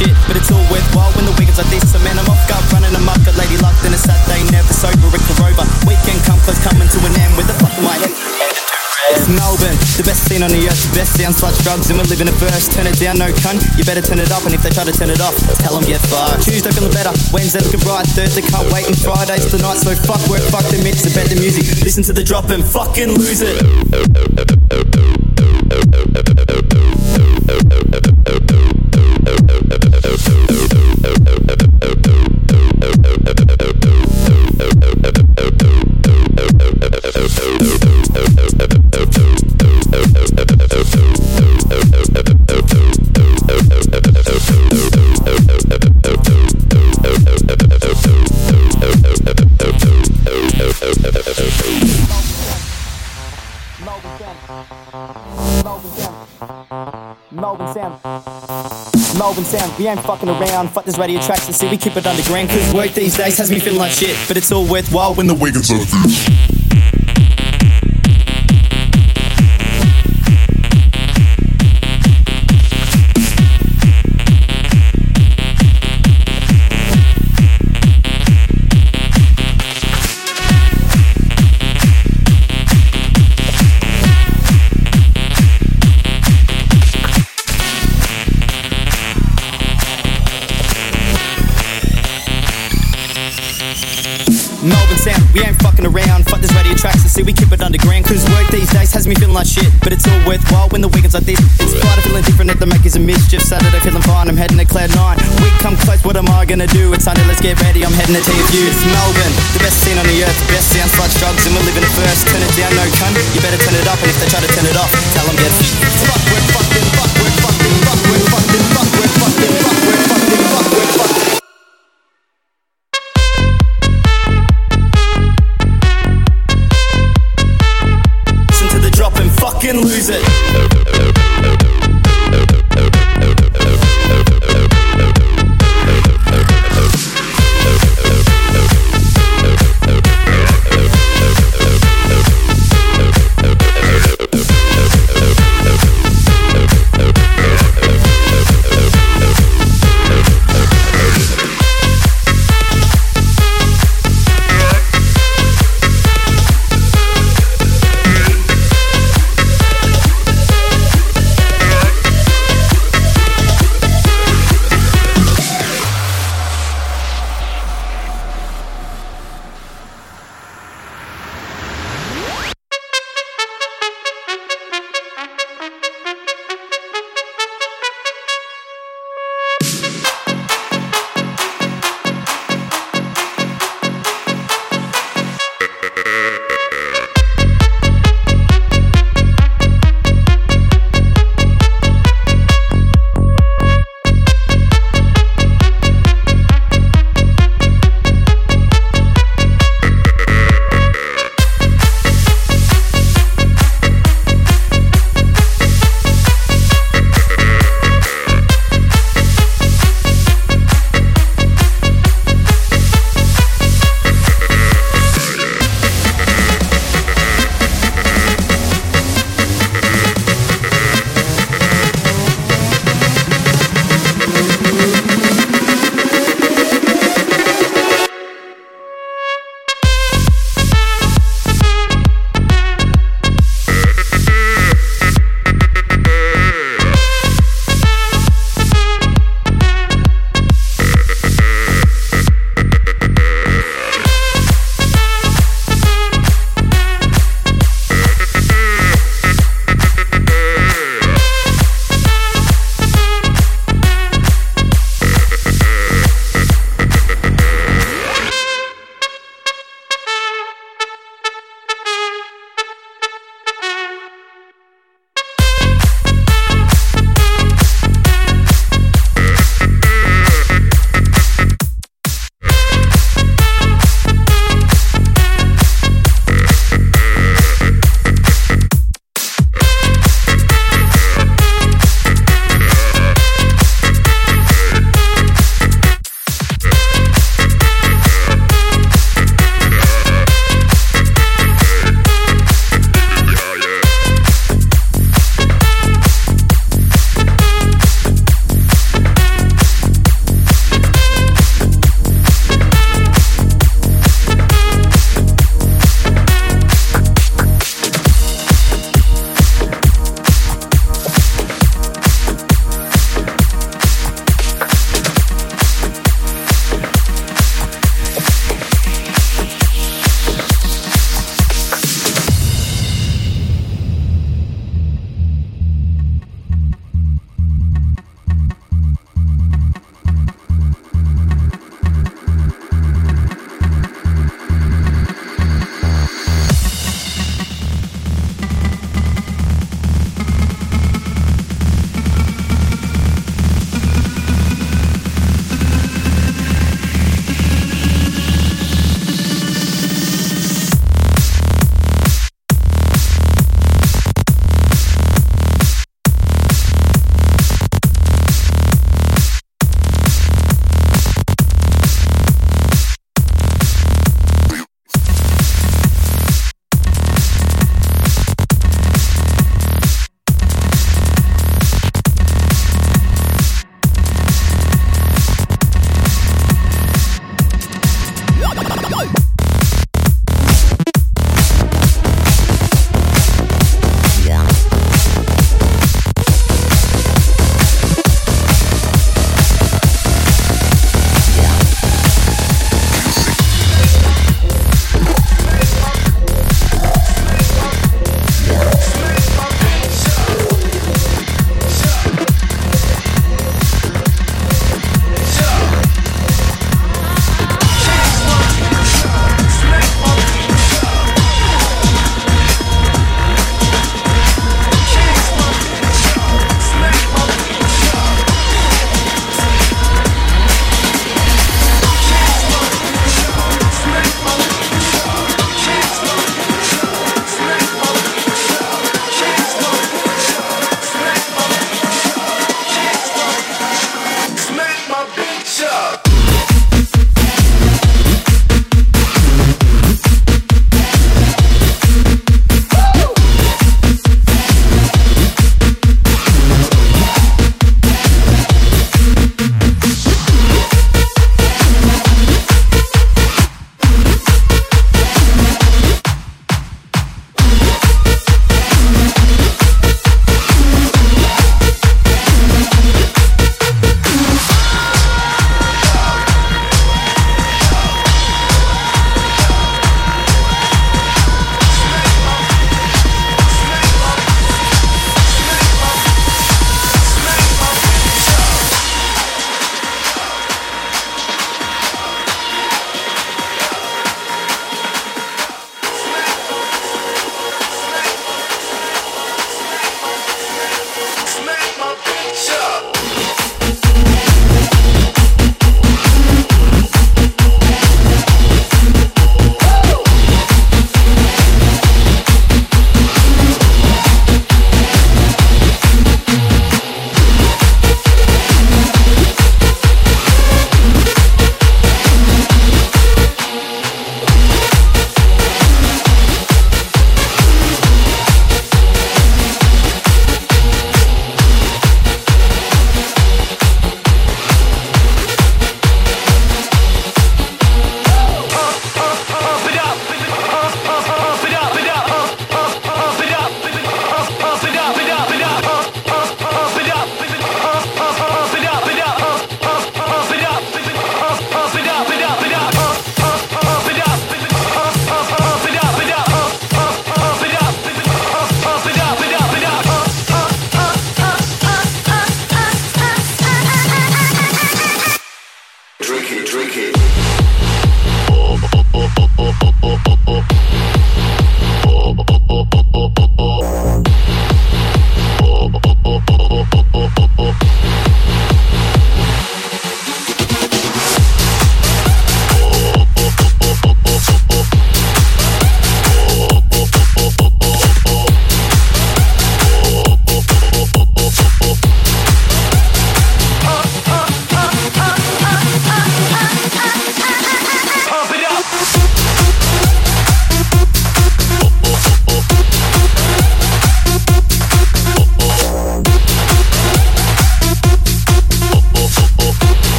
shit. But it's all worthwhile when the weekends like this. So man, I'm off guard running amok. Got lady luck, then a Saturday, never sober, Rick Rover. Weekend come close, coming to an end with a fuck my head. It's Melbourne, the best scene on the earth, the best sound, sluts, drugs, and we're living it first. Turn it down, no cunt, you better turn it up, and if they try to turn it off, tell them get fucked. Tuesday feeling better, Wednesday looking bright, Thursday can't wait, and Friday's the night, so fuck work, fuck the mix, I bet the music, listen to the drop and fucking lose it. We ain't fucking around. Fuck this radio tracks and see we keep it underground. Cause work these days has me feeling like shit. But it's all worthwhile when the weekends are me feeling like shit. But it's all worthwhile when the weekends like this. It's Friday feeling different at the makers of mischief. Saturday feeling fine, I'm heading to Cloud 9. We come close, what am I gonna do? It's Sunday, let's get ready, I'm heading to TFU. It's Melbourne, the best scene on the earth. Best sound, sluts, drugs, and we're living it first. Turn it down, no cunt. You better turn it up, and if they try to turn it off, tell them get